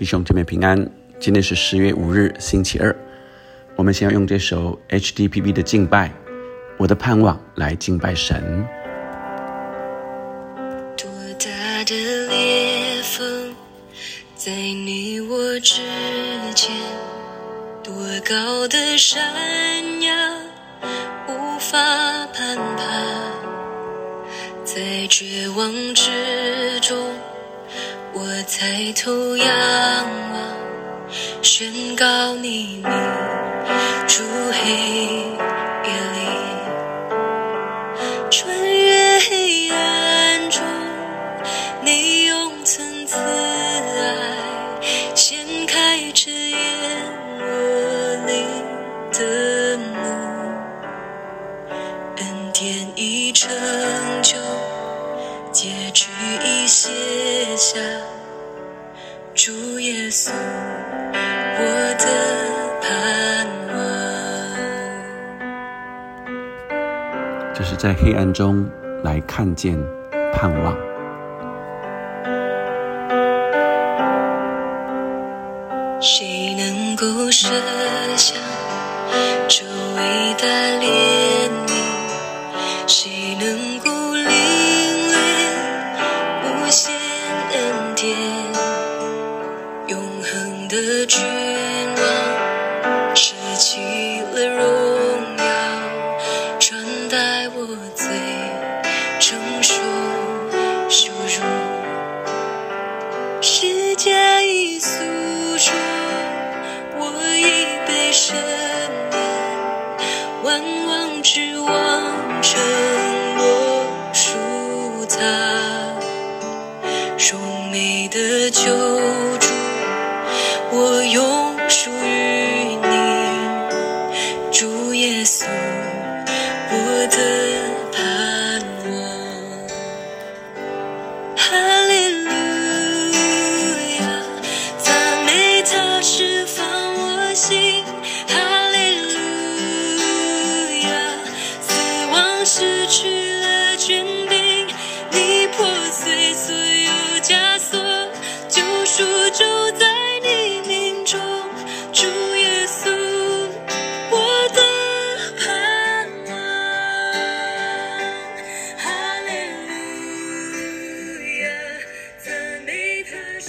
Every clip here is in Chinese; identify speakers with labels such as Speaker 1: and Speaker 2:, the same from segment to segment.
Speaker 1: 弟兄姐妹平安，今天是十月五日，星期二。我们先要用这首 HDPB 的敬拜，我的盼望来敬拜神。
Speaker 2: 多大的裂缝在你我之间？多高的山崖无法攀爬？在绝望之中。我抬头仰望，宣告你名，出黑夜里，穿越黑暗中，你用层次爱掀开遮掩我灵的幕，恩典已成就。结局已写下，主耶稣，我的盼
Speaker 1: 望。这是在黑暗中来看见盼望。
Speaker 2: 谁能够设想这伟大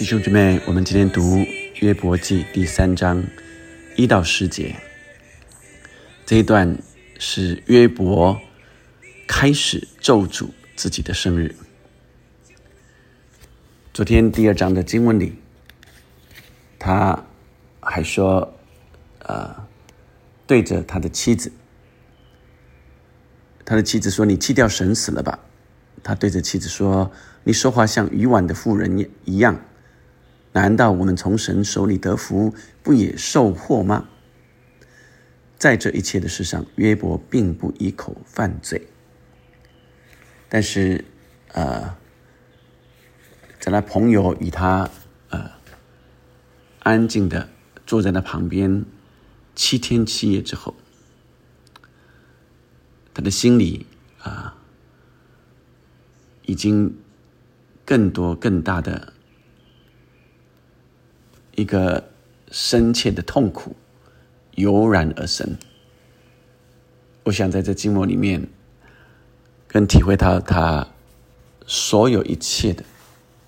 Speaker 1: 弟兄姊妹，我们今天读约伯记第三章一到十节，这一段是约伯开始咒诅自己的生日。昨天第二章的经文里，他还说，呃，对着他的妻子，他的妻子说：“你弃掉神死了吧？”他对着妻子说：“你说话像渔网的妇人一样。”难道我们从神手里得福，不也受祸吗？在这一切的事上，约伯并不一口犯罪。但是，呃，在他朋友与他呃安静的坐在那旁边七天七夜之后，他的心里啊，已经更多更大的。一个深切的痛苦油然而生。我想在这寂寞里面，更体会到他所有一切的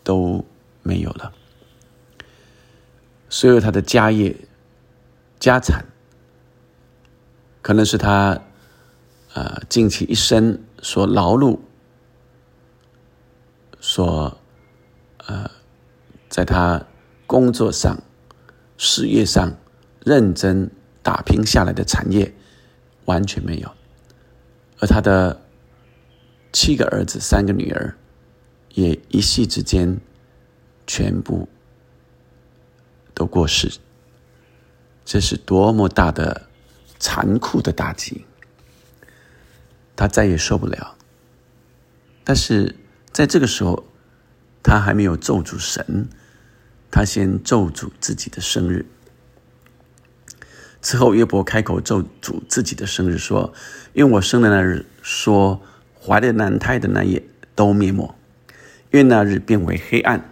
Speaker 1: 都没有了，所有他的家业、家产，可能是他呃尽其一生所劳碌、所呃在他。工作上、事业上认真打拼下来的产业完全没有，而他的七个儿子、三个女儿也一夕之间全部都过世，这是多么大的残酷的打击！他再也受不了。但是在这个时候，他还没有咒住神。他先咒诅自己的生日，此后约伯开口咒诅自己的生日，说：“愿我生的那日，说怀的男胎的那夜都灭没，愿那日变为黑暗，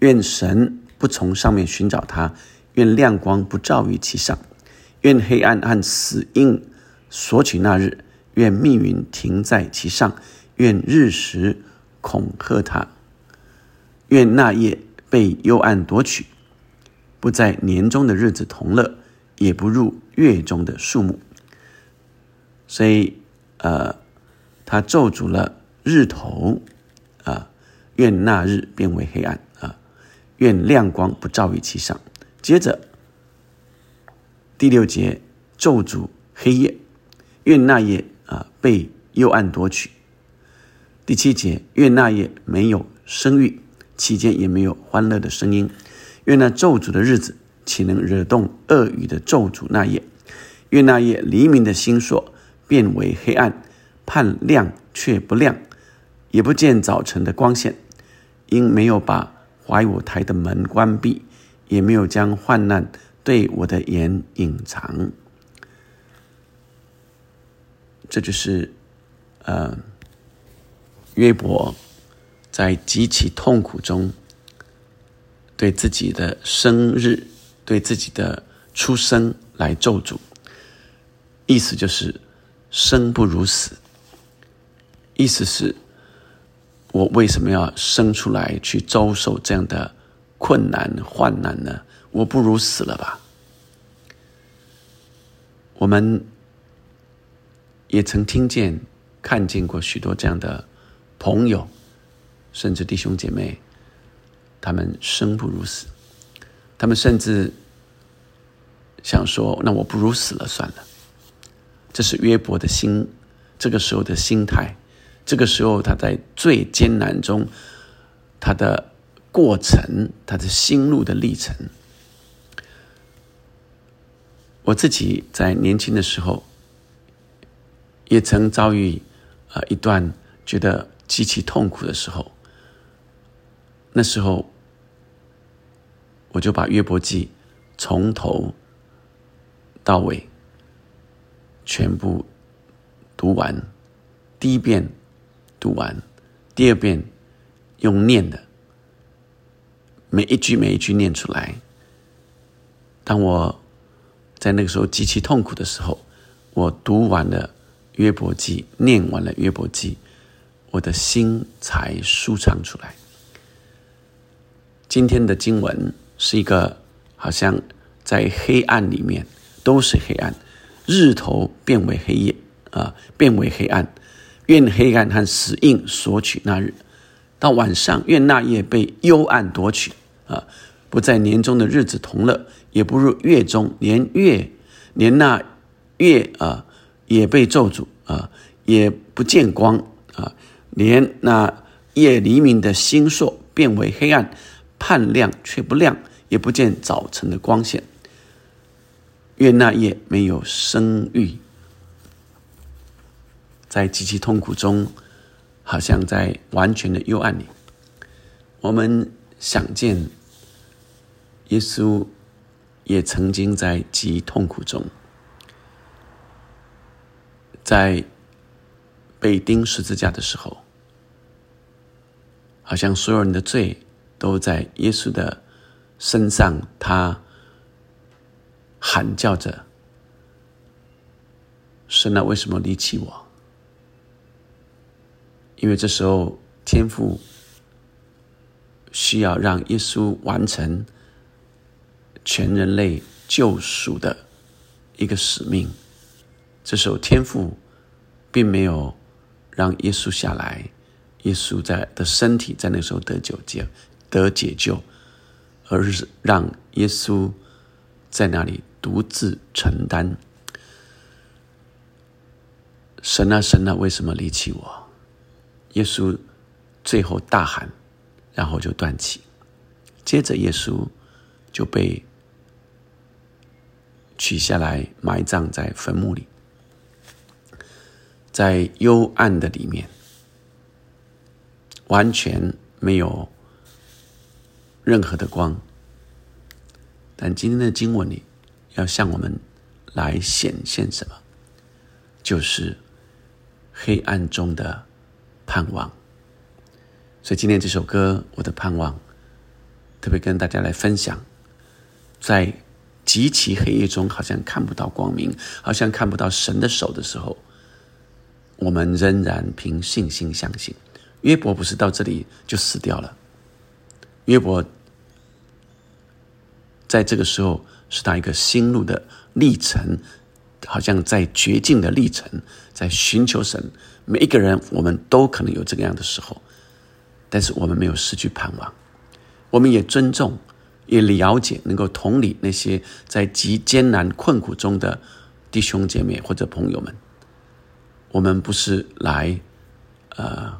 Speaker 1: 愿神不从上面寻找他，愿亮光不照于其上，愿黑暗和死荫索取那日，愿密云停在其上，愿日食恐吓他，愿那夜被幽暗夺取，不在年中的日子同乐，也不入月中的数目。所以，呃，他咒诅了日头，啊，愿那日变为黑暗。啊愿亮光不照于其上。接着第六节咒诅黑夜，愿那夜啊被幽暗夺取。第七节愿那夜没有生育，期间也没有欢乐的声音。愿那咒诅的日子岂能惹动恶语的咒诅那夜？愿那夜黎明的星烁变为黑暗，盼亮却不亮，也不见早晨的光线，因没有把。怀我台的门关闭，也没有将患难对我的眼隐藏。这就是，呃，约伯在极其痛苦中，对自己的生日、对自己的出生来咒诅，意思就是生不如死，意思是。我为什么要生出来去遭受这样的困难患难呢？我不如死了吧。我们也曾听见、看见过许多这样的朋友，甚至弟兄姐妹，他们生不如死，他们甚至想说：“那我不如死了算了。”这是约伯的心，这个时候的心态。这个时候，他在最艰难中，他的过程，他的心路的历程。我自己在年轻的时候，也曾遭遇啊一段觉得极其痛苦的时候。那时候，我就把约伯记从头到尾全部读完，第一遍。读完，第二遍用念的，每一句每一句念出来。当我在那个时候极其痛苦的时候，我读完了约伯记，念完了约伯记，我的心才舒畅出来。今天的经文是一个好像在黑暗里面都是黑暗，日头变为黑夜啊，变为黑暗。愿黑暗和死印索取那日，到晚上愿那夜被幽暗夺取啊！不在年中的日子同乐，也不入月中，连月连那月啊也被咒诅啊，也不见光啊！连那夜黎明的星烁变为黑暗，盼亮却不亮，也不见早晨的光线。愿那夜没有生育。在极其痛苦中，好像在完全的幽暗里。我们想见耶稣，也曾经在极痛苦中，在被钉十字架的时候，好像所有人的罪都在耶稣的身上，他喊叫着：“神啊，为什么离弃我？”因为这时候，天父需要让耶稣完成全人类救赎的一个使命。这时候，天父并没有让耶稣下来，耶稣在的身体在那时候得救得解救，而是让耶稣在那里独自承担。神啊，神啊，为什么离弃我？耶稣最后大喊，然后就断气。接着，耶稣就被取下来，埋葬在坟墓里，在幽暗的里面，完全没有任何的光。但今天的经文里，要向我们来显现什么？就是黑暗中的。盼望，所以今天这首歌《我的盼望》，特别跟大家来分享，在极其黑夜中，好像看不到光明，好像看不到神的手的时候，我们仍然凭信心相信。约伯不是到这里就死掉了，约伯在这个时候是他一个心路的历程，好像在绝境的历程，在寻求神。每一个人，我们都可能有这个样的时候，但是我们没有失去盼望。我们也尊重，也了解，能够同理那些在极艰难困苦中的弟兄姐妹或者朋友们。我们不是来，呃，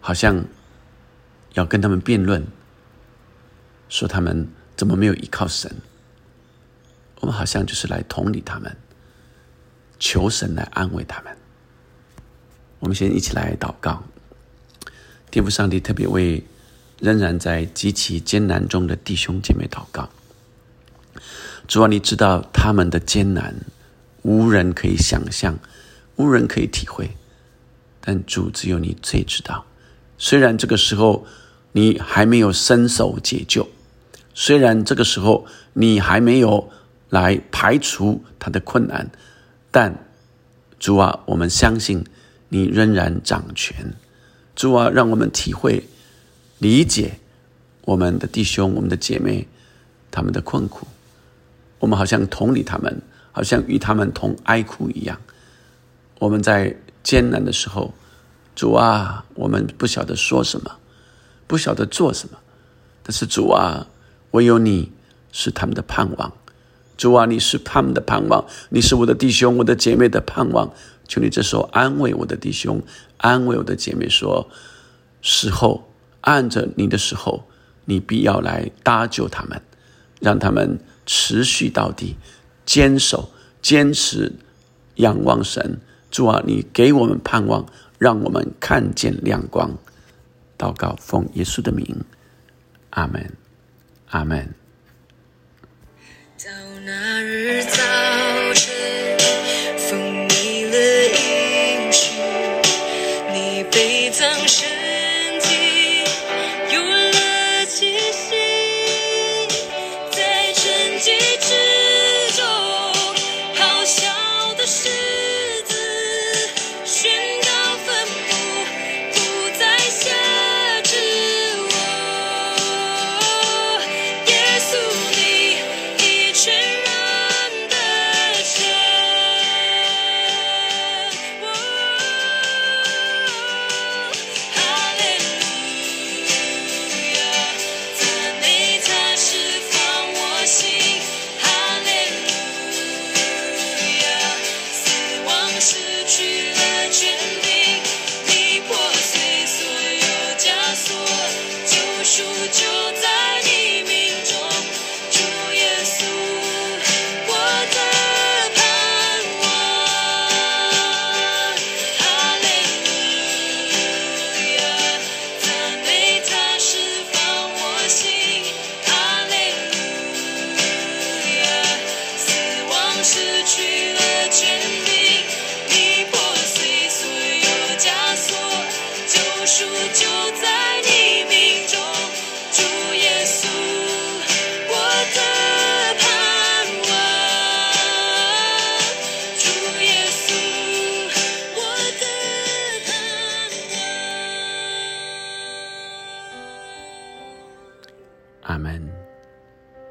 Speaker 1: 好像要跟他们辩论，说他们怎么没有依靠神。我们好像就是来同理他们，求神来安慰他们。我们先一起来祷告，天父上帝特别为仍然在极其艰难中的弟兄姐妹祷告。主啊，你知道他们的艰难，无人可以想象，无人可以体会，但主只有你最知道。虽然这个时候你还没有伸手解救，虽然这个时候你还没有来排除他的困难，但主啊，我们相信。你仍然掌权，主啊，让我们体会、理解我们的弟兄、我们的姐妹他们的困苦。我们好像同理他们，好像与他们同哀哭一样。我们在艰难的时候，主啊，我们不晓得说什么，不晓得做什么。但是主啊，唯有你是他们的盼望。主啊，你是他们的盼望，你是我的弟兄、我的姐妹的盼望。求你这时候安慰我的弟兄，安慰我的姐妹，说：时候按着你的时候，你必要来搭救他们，让他们持续到底，坚守、坚持，仰望神。主啊，你给我们盼望，让我们看见亮光。祷告，奉耶稣的名，阿门，阿门。到那日早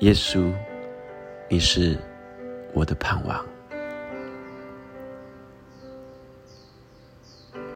Speaker 1: 耶稣，你是我的盼望。